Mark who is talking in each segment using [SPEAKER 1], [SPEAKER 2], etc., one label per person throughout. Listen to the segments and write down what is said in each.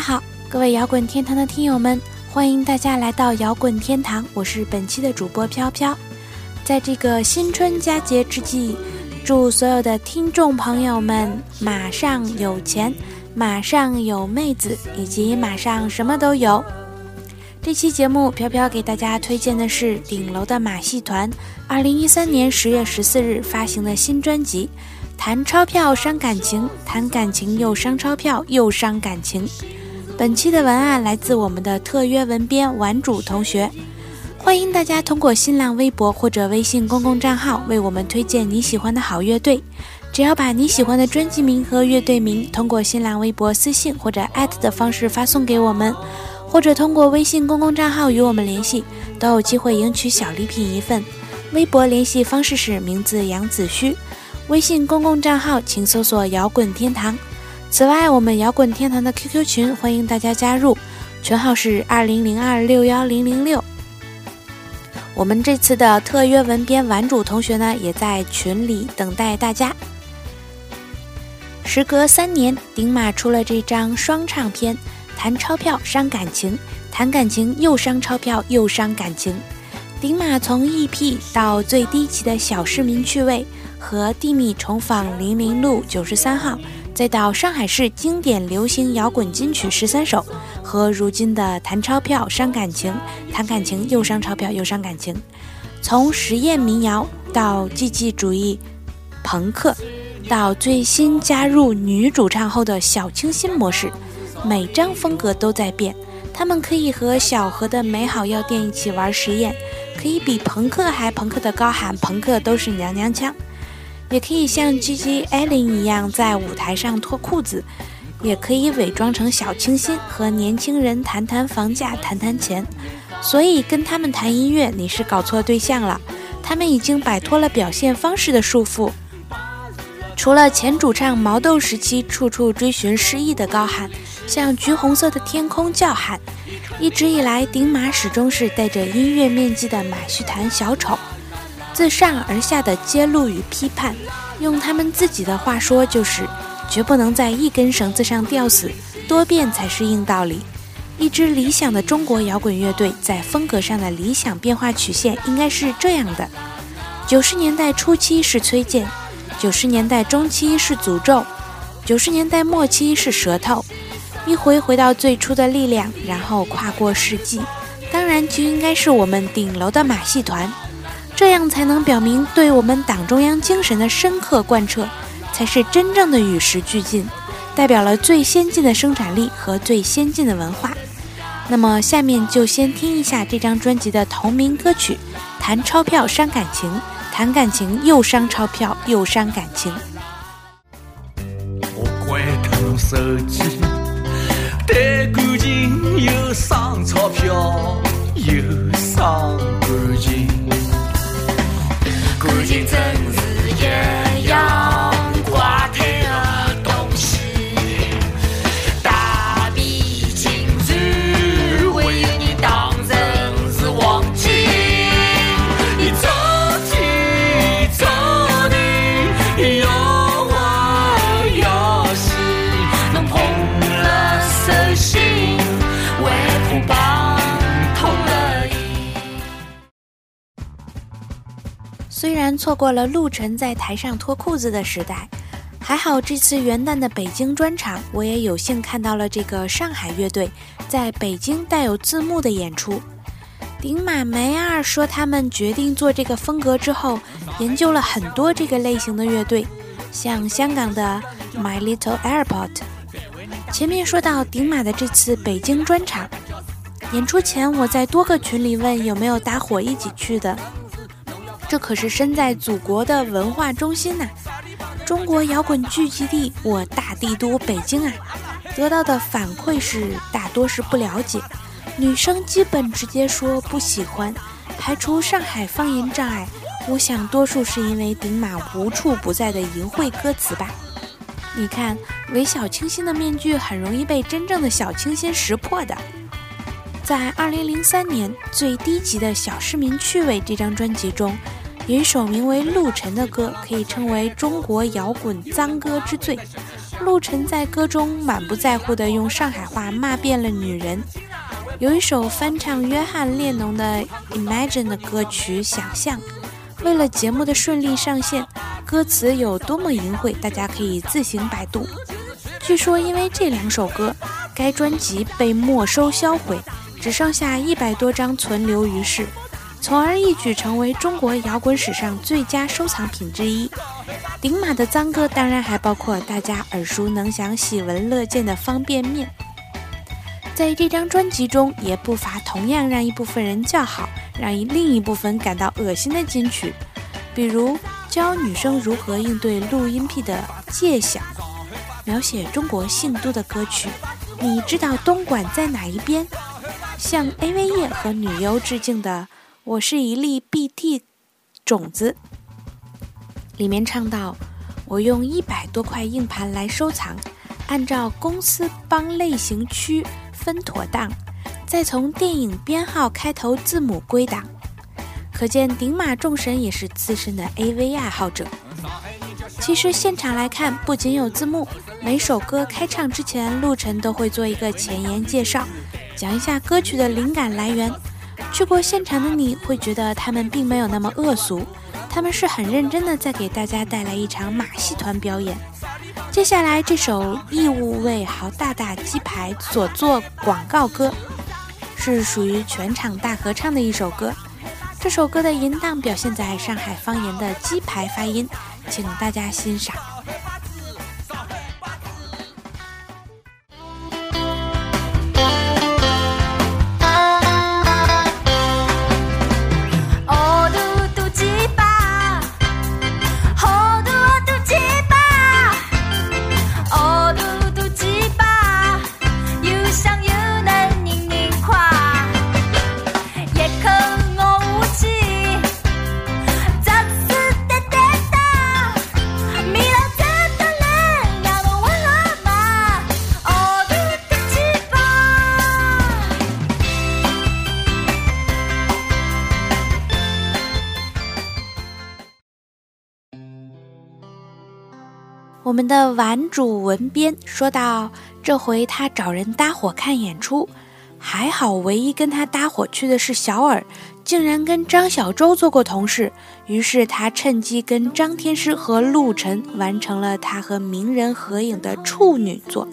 [SPEAKER 1] 好，各位摇滚天堂的听友们，欢迎大家来到摇滚天堂，我是本期的主播飘飘。在这个新春佳节之际，祝所有的听众朋友们马上有钱，马上有妹子，以及马上什么都有。这期节目，飘飘给大家推荐的是顶楼的马戏团，二零一三年十月十四日发行的新专辑。谈钞票伤感情，谈感情又伤钞票又伤感情。本期的文案来自我们的特约文编玩主同学，欢迎大家通过新浪微博或者微信公共账号为我们推荐你喜欢的好乐队。只要把你喜欢的专辑名和乐队名通过新浪微博私信或者艾特的方式发送给我们，或者通过微信公共账号与我们联系，都有机会赢取小礼品一份。微博联系方式是名字杨子虚。微信公共账号请搜索“摇滚天堂”。此外，我们摇滚天堂的 QQ 群欢迎大家加入，群号是二零零二六幺零零六。我们这次的特约文编玩主同学呢，也在群里等待大家。时隔三年，顶马出了这张双唱片，谈钞票伤感情，谈感情又伤钞票又伤感情。顶马从 EP 到最低级的小市民趣味。和地米重访零零路九十三号，再到上海市经典流行摇滚金曲十三首，和如今的谈钞票伤感情，谈感情又伤钞票又伤感情，从实验民谣到积极主义朋克，到最新加入女主唱后的小清新模式，每张风格都在变。他们可以和小何的美好药店一起玩实验，可以比朋克还朋克的高喊朋克都是娘娘腔。也可以像 G.G. Allen 一样在舞台上脱裤子，也可以伪装成小清新和年轻人谈谈房价、谈谈钱。所以跟他们谈音乐，你是搞错对象了。他们已经摆脱了表现方式的束缚。除了前主唱毛豆时期处处追寻诗意的高喊，向橘红色的天空叫喊，一直以来顶马始终是带着音乐面具的马戏团小丑。自上而下的揭露与批判，用他们自己的话说，就是绝不能在一根绳子上吊死，多变才是硬道理。一支理想的中国摇滚乐队在风格上的理想变化曲线应该是这样的：九十年代初期是崔健，九十年代中期是诅咒，九十年代末期是舌头，一回回到最初的力量，然后跨过世纪，当然就应该是我们顶楼的马戏团。这样才能表明对我们党中央精神的深刻贯彻，才是真正的与时俱进，代表了最先进的生产力和最先进的文化。那么，下面就先听一下这张专辑的同名歌曲《谈钞票伤感情》，谈感情又伤钞票又伤感情。
[SPEAKER 2] 我怪他弄手机，谈感情又伤钞票又伤感情。感情真是一
[SPEAKER 1] 错过了陆晨在台上脱裤子的时代，还好这次元旦的北京专场，我也有幸看到了这个上海乐队在北京带有字幕的演出。顶马梅二说，他们决定做这个风格之后，研究了很多这个类型的乐队，像香港的 My Little Airport。前面说到顶马的这次北京专场演出前，我在多个群里问有没有搭伙一起去的。这可是身在祖国的文化中心呐，中国摇滚聚集地，我大帝都北京啊！得到的反馈是大多是不了解，女生基本直接说不喜欢，排除上海方言障碍。我想多数是因为顶马无处不在的淫秽歌词吧。你看，伪小清新的面具很容易被真正的小清新识破的。在二零零三年最低级的小市民趣味这张专辑中。有一首名为《陆沉》的歌，可以称为中国摇滚脏歌之最。陆晨在歌中满不在乎地用上海话骂遍了女人。有一首翻唱约翰列侬的《Imagine》的歌曲《想象》，为了节目的顺利上线，歌词有多么淫秽，大家可以自行百度。据说因为这两首歌，该专辑被没收销毁，只剩下一百多张存留于世，从而一举成为中国摇滚史上最佳收藏品之一。顶马的脏歌当然还包括大家耳熟能详、喜闻乐见的方便面。在这张专辑中，也不乏同样让一部分人叫好，让另一部分感到恶心的金曲，比如教女生如何应对录音癖的《戒想》，描写中国姓都的歌曲。你知道东莞在哪一边？向 AV 业和女优致敬的《我是一粒 BT 种子》。里面唱到：“我用一百多块硬盘来收藏，按照公司帮类型区分妥当，再从电影编号开头字母归档。”可见顶马众神也是资深的 AV 爱好者。其实现场来看，不仅有字幕，每首歌开唱之前，陆晨都会做一个前言介绍，讲一下歌曲的灵感来源。去过现场的你会觉得他们并没有那么恶俗。他们是很认真的，在给大家带来一场马戏团表演。接下来这首义务为豪大大鸡排所做广告歌，是属于全场大合唱的一首歌。这首歌的淫荡表现在上海方言的鸡排发音，请大家欣赏。我们的玩主文编说道：“这回他找人搭伙看演出，还好唯一跟他搭伙去的是小尔，竟然跟张小舟做过同事。于是他趁机跟张天师和陆晨完成了他和名人合影的处女作。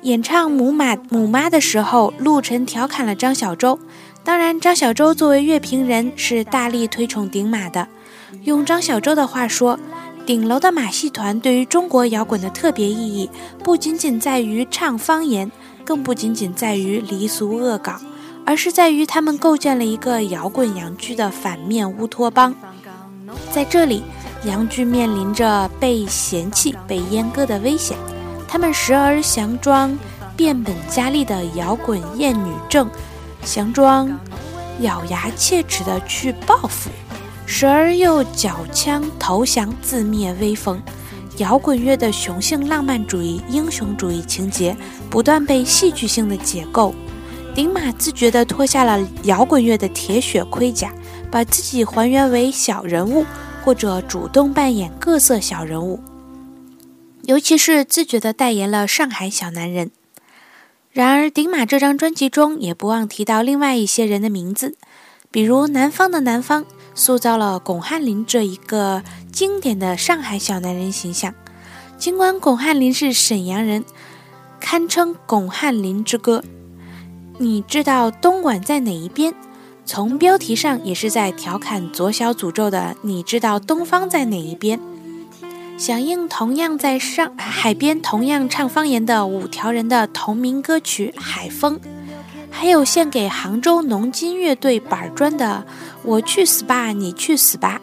[SPEAKER 1] 演唱母马母妈的时候，陆晨调侃了张小舟。当然，张小舟作为乐评人是大力推崇顶马的。用张小舟的话说。”顶楼的马戏团对于中国摇滚的特别意义，不仅仅在于唱方言，更不仅仅在于离俗恶搞，而是在于他们构建了一个摇滚洋剧的反面乌托邦。在这里，洋剧面临着被嫌弃、被阉割的危险，他们时而佯装变本加厉的摇滚厌女症，佯装咬牙切齿的去报复。时而又缴枪投降，自灭威风。摇滚乐的雄性浪漫主义、英雄主义情节不断被戏剧性的解构。顶马自觉地脱下了摇滚乐的铁血盔甲，把自己还原为小人物，或者主动扮演各色小人物。尤其是自觉地代言了上海小男人。然而，顶马这张专辑中也不忘提到另外一些人的名字，比如南方的南方。塑造了巩汉林这一个经典的上海小男人形象。尽管巩汉林是沈阳人，堪称“巩汉林之歌”。你知道东莞在哪一边？从标题上也是在调侃左小诅咒的。你知道东方在哪一边？响应同样在上海边同样唱方言的五条人的同名歌曲《海风》。还有献给杭州农金乐队板砖的《我去死吧，你去死吧》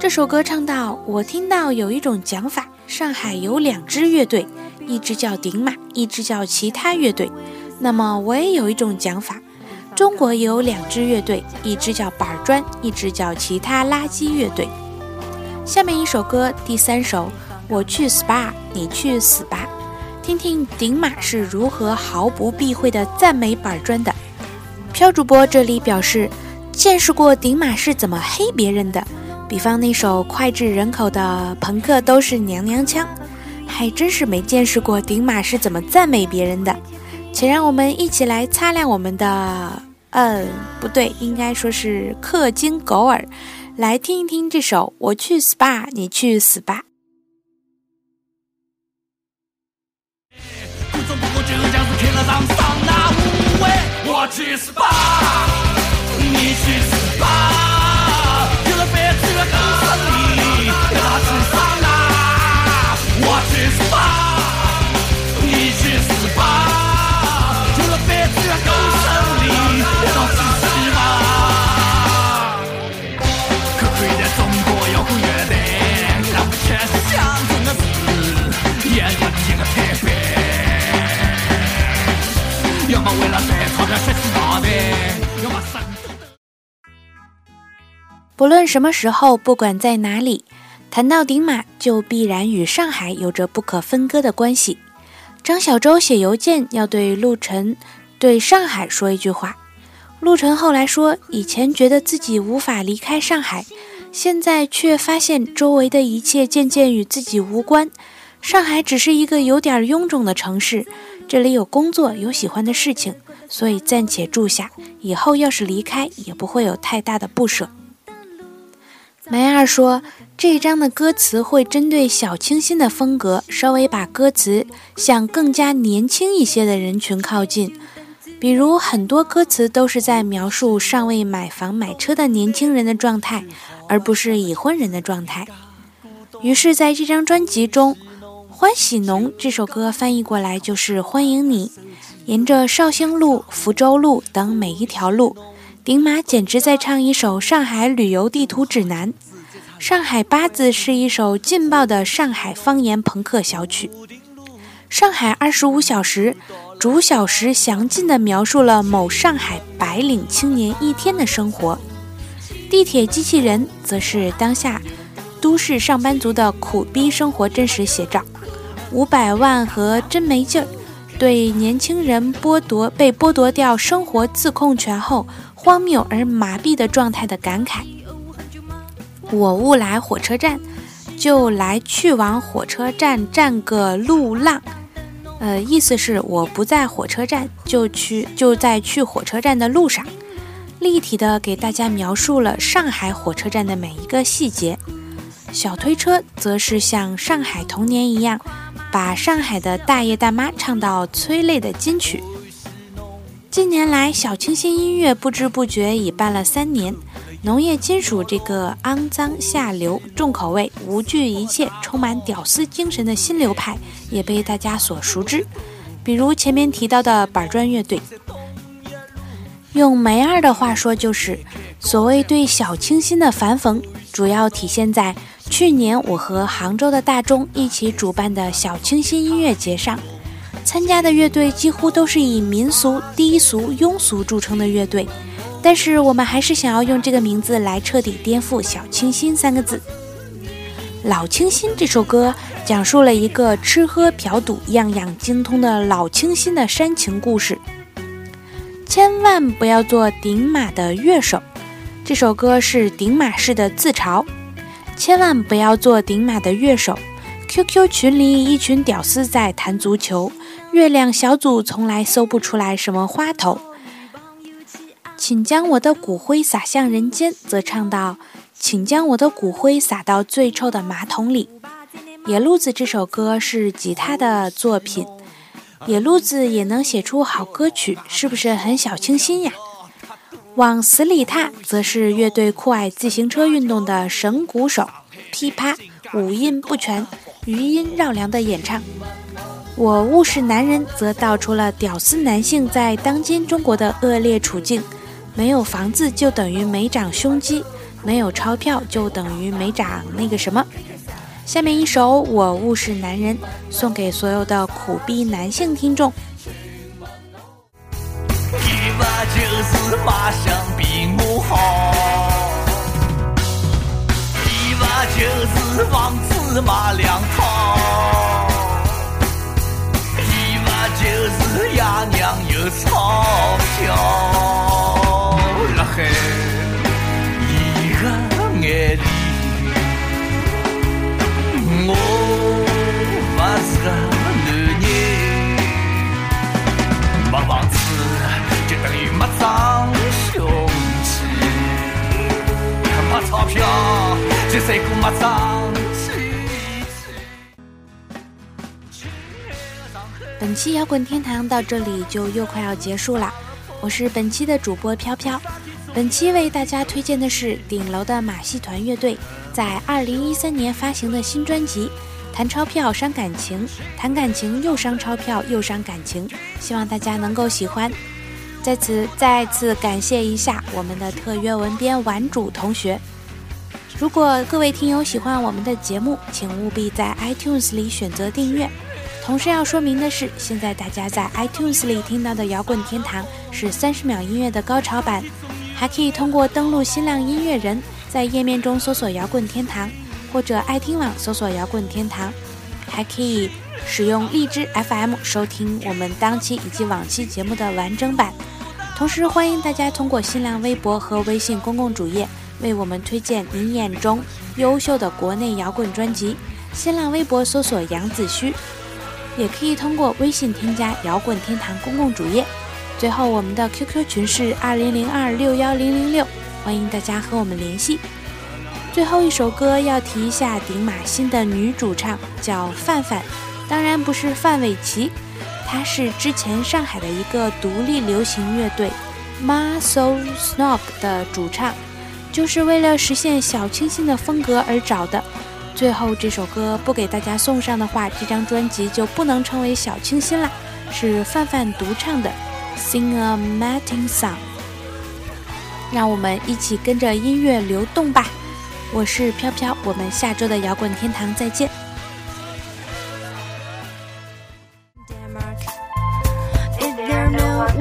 [SPEAKER 1] 这首歌唱到：我听到有一种讲法，上海有两支乐队，一支叫顶马，一支叫其他乐队。那么我也有一种讲法，中国有两支乐队，一支叫板砖，一支叫其他垃圾乐队。下面一首歌，第三首，我去 SPA，你去死吧。听听顶马是如何毫不避讳地赞美板砖的。飘主播这里表示，见识过顶马是怎么黑别人的，比方那首脍炙人口的《朋克都是娘娘腔》，还真是没见识过顶马是怎么赞美别人的。且让我们一起来擦亮我们的，嗯，不对，应该说是氪金狗耳，来听一听这首《我去 SPA，你去死吧
[SPEAKER 2] 死吧》。我去 SPA，你
[SPEAKER 1] 不论什么时候，不管在哪里，谈到顶马，就必然与上海有着不可分割的关系。张小舟写邮件要对陆晨、对上海说一句话。陆晨后来说，以前觉得自己无法离开上海，现在却发现周围的一切渐渐与自己无关。上海只是一个有点臃肿的城市，这里有工作，有喜欢的事情，所以暂且住下。以后要是离开，也不会有太大的不舍。梅二说，这一章的歌词会针对小清新的风格，稍微把歌词向更加年轻一些的人群靠近。比如，很多歌词都是在描述尚未买房买车的年轻人的状态，而不是已婚人的状态。于是，在这张专辑中，《欢喜农》这首歌翻译过来就是“欢迎你”。沿着绍兴路、福州路等每一条路，顶马简直在唱一首上海旅游地图指南。上海八字是一首劲爆的上海方言朋克小曲。上海二十五小时，逐小时详尽地描述了某上海白领青年一天的生活。地铁机器人则是当下都市上班族的苦逼生活真实写照。五百万和真没劲儿，对年轻人剥夺被剥夺掉生活自控权后荒谬而麻痹的状态的感慨。我误来火车站，就来去往火车站站个路浪。呃，意思是我不在火车站，就去就在去火车站的路上。立体的给大家描述了上海火车站的每一个细节。小推车则是像上海童年一样，把上海的大爷大妈唱到催泪的金曲。近年来，小清新音乐不知不觉已办了三年。农业金属这个肮脏、下流、重口味、无惧一切、充满屌丝精神的新流派，也被大家所熟知。比如前面提到的板砖乐队，用梅二的话说，就是所谓对小清新的反讽，主要体现在去年我和杭州的大钟一起主办的小清新音乐节上。参加的乐队几乎都是以民俗、低俗、庸俗著称的乐队。但是我们还是想要用这个名字来彻底颠覆“小清新”三个字。老清新这首歌讲述了一个吃喝嫖赌样样精通的老清新的煽情故事。千万不要做顶马的乐手，这首歌是顶马式的自嘲。千万不要做顶马的乐手。QQ 群里一群屌丝在谈足球，月亮小组从来搜不出来什么花头。请将我的骨灰撒向人间，则唱到：“请将我的骨灰撒到最臭的马桶里。”野路子这首歌是吉他的作品，野路子也能写出好歌曲，是不是很小清新呀？往死里踏则是乐队酷爱自行车运动的神鼓手，噼啪五音不全、余音绕梁的演唱。我误是男人，则道出了屌丝男性在当今中国的恶劣处境。没有房子就等于没长胸肌，没有钞票就等于没长那个什么。下面一首《我误是男人》送给所有的苦逼男性听众。
[SPEAKER 2] 一把就是马相比我好，一把就是王子马两套，一把就是爷娘有
[SPEAKER 1] 滚天堂到这里就又快要结束了，我是本期的主播飘飘。本期为大家推荐的是顶楼的马戏团乐队在二零一三年发行的新专辑《谈钞票伤感情》，谈感情又伤钞票又伤感情，希望大家能够喜欢。在此再次感谢一下我们的特约文编玩主同学。如果各位听友喜欢我们的节目，请务必在 iTunes 里选择订阅。同时要说明的是，现在大家在 iTunes 里听到的《摇滚天堂》是三十秒音乐的高潮版，还可以通过登录新浪音乐人，在页面中搜索“摇滚天堂”，或者爱听网搜索“摇滚天堂”，还可以使用荔枝 FM 收听我们当期以及往期节目的完整版。同时，欢迎大家通过新浪微博和微信公共主页为我们推荐您眼中优秀的国内摇滚专辑。新浪微博搜索“杨子虚”。也可以通过微信添加“摇滚天堂”公共主页。最后，我们的 QQ 群是二零零二六幺零零六，欢迎大家和我们联系。最后一首歌要提一下顶马新的女主唱，叫范范，当然不是范玮琪，她是之前上海的一个独立流行乐队 Muscle Snog 的主唱，就是为了实现小清新的风格而找的。最后这首歌不给大家送上的话，这张专辑就不能称为小清新了，是范范独唱的《Sing a Martin Song》。让我们一起跟着音乐流动吧！我是飘飘，我们下周的摇滚天堂再见。Is there no one